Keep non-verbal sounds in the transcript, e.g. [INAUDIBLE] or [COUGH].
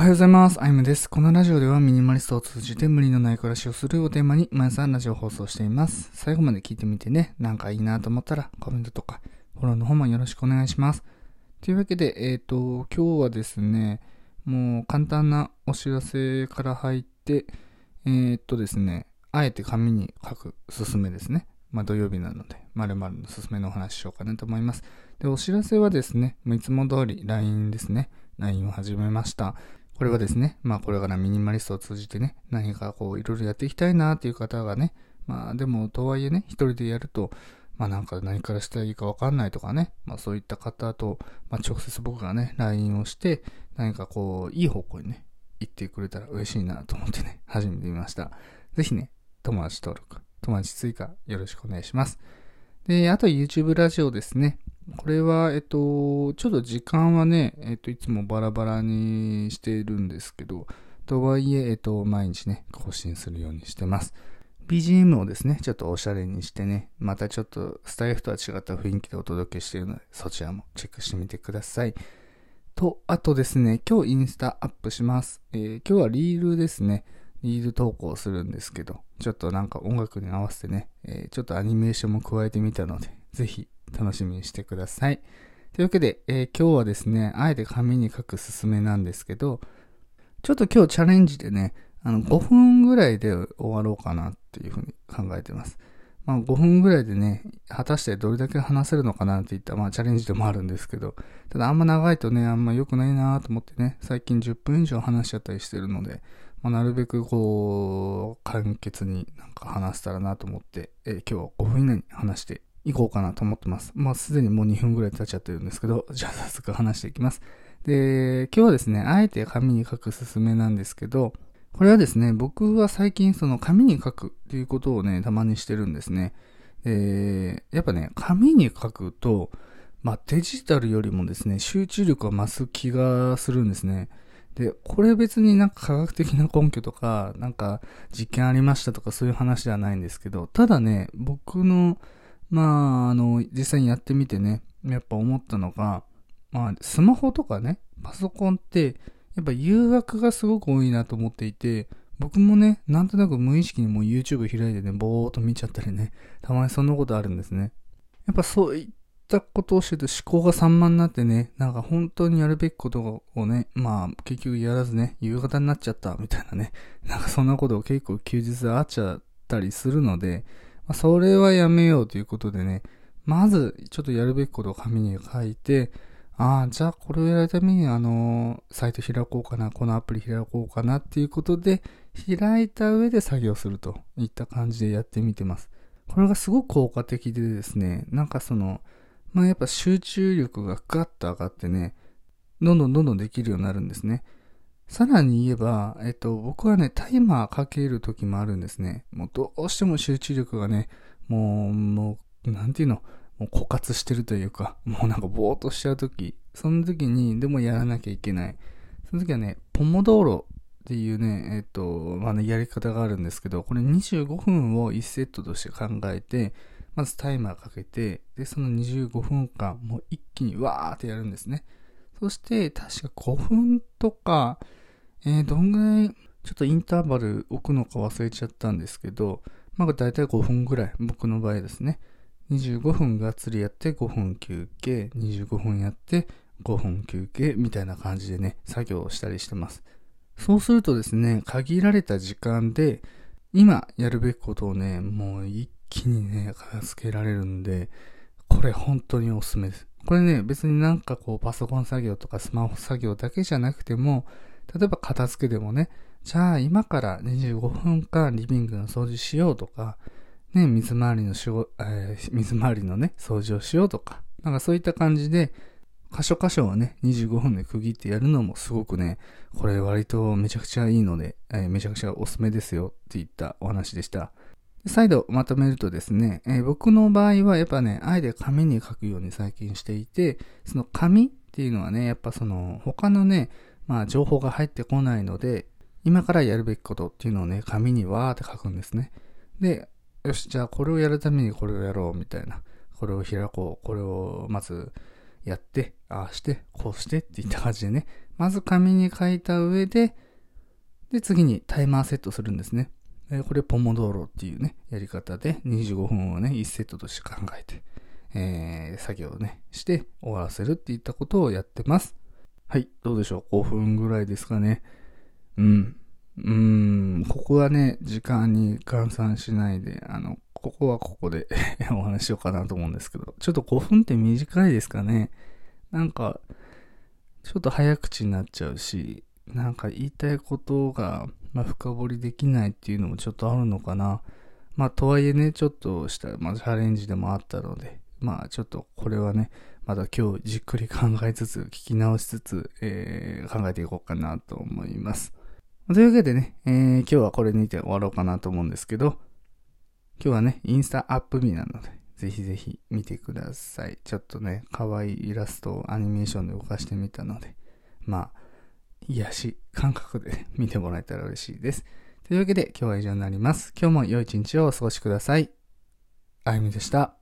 おはようございます。アイムです。このラジオではミニマリストを通じて無理のない暮らしをするをテーマに毎朝ラジオ放送しています。最後まで聞いてみてね、なんかいいなと思ったらコメントとかフォローの方もよろしくお願いします。というわけで、えっ、と、今日はですね、もう簡単なお知らせから入って、えっ、とですね、あえて紙に書くすすめですね。まあ土曜日なので、〇〇のすすめのお話ししようかなと思います。で、お知らせはですね、いつも通り LINE ですね。LINE を始めました。これはですね、まあこれからミニマリストを通じてね、何かこういろいろやっていきたいなっていう方がね、まあでもとはいえね、一人でやると、まあなんか何からしたらいいかわかんないとかね、まあそういった方と、まあ直接僕がね、LINE をして、何かこう、いい方向にね、行ってくれたら嬉しいなと思ってね、[LAUGHS] 始めてみました。ぜひね、友達登録、友達追加よろしくお願いします。で、あと YouTube ラジオですね。これは、えっと、ちょっと時間はね、えっと、いつもバラバラにしているんですけど、とはいえ、えっと、毎日ね、更新するようにしてます。BGM をですね、ちょっとおしゃれにしてね、またちょっとスタイフとは違った雰囲気でお届けしているので、そちらもチェックしてみてください。と、あとですね、今日インスタアップします。えー今日はリールですね。リール投稿するんですけど、ちょっとなんか音楽に合わせてね、えーちょっとアニメーションも加えてみたので、ぜひ楽しみにしてください。というわけで、えー今日はですね、あえて紙に書くすすめなんですけど、ちょっと今日チャレンジでね、あの、5分ぐらいで終わろうかなっていうふうに考えてます。まあ5分ぐらいでね、果たしてどれだけ話せるのかなっていった、まあチャレンジでもあるんですけど、ただあんま長いとね、あんま良くないなと思ってね、最近10分以上話しちゃったりしてるので、まあ、なるべくこう、簡潔になんか話せたらなと思って、えー今日は5分以内に話していこうかなと思ってます。まあ、すでにもう2分ぐらい経っちゃってるんですけど、[LAUGHS] じゃあ早速話していきます。で、今日はですね、あえて紙に書くすすめなんですけど、これはですね、僕は最近その紙に書くっていうことをね、たまにしてるんですね。で、やっぱね、紙に書くと、まあデジタルよりもですね、集中力が増す気がするんですね。で、これ別になんか科学的な根拠とか、なんか実験ありましたとかそういう話ではないんですけど、ただね、僕の、まあ、あの、実際にやってみてね、やっぱ思ったのが、まあ、スマホとかね、パソコンって、やっぱ誘惑がすごく多いなと思っていて、僕もね、なんとなく無意識にもう YouTube 開いてね、ぼーっと見ちゃったりね、たまにそんなことあるんですね。やっぱそういったことをしてると思考が散漫になってね、なんか本当にやるべきことをね、まあ結局やらずね、夕方になっちゃったみたいなね、なんかそんなことを結構休日であっちゃったりするので、まあ、それはやめようということでね、まずちょっとやるべきことを紙に書いて、ああ、じゃあこれをやるためにあのサイト開こうかな、このアプリ開こうかなっていうことで、開いた上で作業するといった感じでやってみてます。これがすごく効果的でですね、なんかその、まあやっぱ集中力がガッと上がってね、どんどんどんどんできるようになるんですね。さらに言えば、えっと、僕はね、タイマーかける時もあるんですね。もうどうしても集中力がね、もう、もう、なんていうの、もう枯渇してるというか、もうなんかぼーっとしちゃう時、その時に、でもやらなきゃいけない。その時はね、ポモドーロっていうね、えっと、まあね、やり方があるんですけど、これ25分を1セットとして考えて、まずタイマーかけて、で、その25分間、もう一気にわーってやるんですね。そして、確か5分とか、えー、どんぐらい、ちょっとインターバル置くのか忘れちゃったんですけど、まあ、だいたい5分ぐらい、僕の場合ですね。25分がっつりやって5分休憩、25分やって5分休憩みたいな感じでね、作業をしたりしてます。そうするとですね、限られた時間で、今やるべきことをね、もう一気にね、片付けられるんで、これ本当におすすめです。これね、別になんかこうパソコン作業とかスマホ作業だけじゃなくても、例えば片付けでもね、じゃあ今から25分間リビングの掃除しようとか、ね、水回りのしご、えー水回りのね、掃除をしようとか、なんかそういった感じで、箇所箇所をね、25分で区切ってやるのもすごくね、これ割とめちゃくちゃいいので、えーめちゃくちゃおすすめですよっていったお話でした。再度まとめるとですね、えー僕の場合はやっぱね、あえて紙に書くように最近していて、その紙っていうのはね、やっぱその他のね、まあ情報が入ってこないので、今からやるべきことっていうのをね、紙にわーって書くんですね。で、よし、じゃあこれをやるためにこれをやろうみたいな。これを開こう。これをまずやって、ああして、こうしてっていった感じでね、まず紙に書いた上で、で、次にタイマーセットするんですね。えこれポモドーロっていうね、やり方で25分をね、1セットとして考えて、えー、作業をね、して終わらせるっていったことをやってます。はい、どうでしょう ?5 分ぐらいですかね。うん。うーん、ここはね、時間に換算しないで、あの、ここはここで [LAUGHS] お話しようかなと思うんですけど、ちょっと5分って短いですかね。なんか、ちょっと早口になっちゃうし、なんか言いたいことが、まあ、深掘りできないっていうのもちょっとあるのかな。まあ、とはいえね、ちょっとした、まあ、チャレンジでもあったので、まあ、ちょっとこれはね、まだ今日じっくり考えつつ、聞き直しつつ、えー、考えていこうかなと思います。というわけでね、えー、今日はこれにて終わろうかなと思うんですけど、今日はね、インスタアップ日なので、ぜひぜひ見てください。ちょっとね、可愛いイラストをアニメーションで動かしてみたので、まあ、癒し感覚で [LAUGHS] 見てもらえたら嬉しいです。というわけで今日は以上になります。今日も良い一日をお過ごしください。あゆみでした。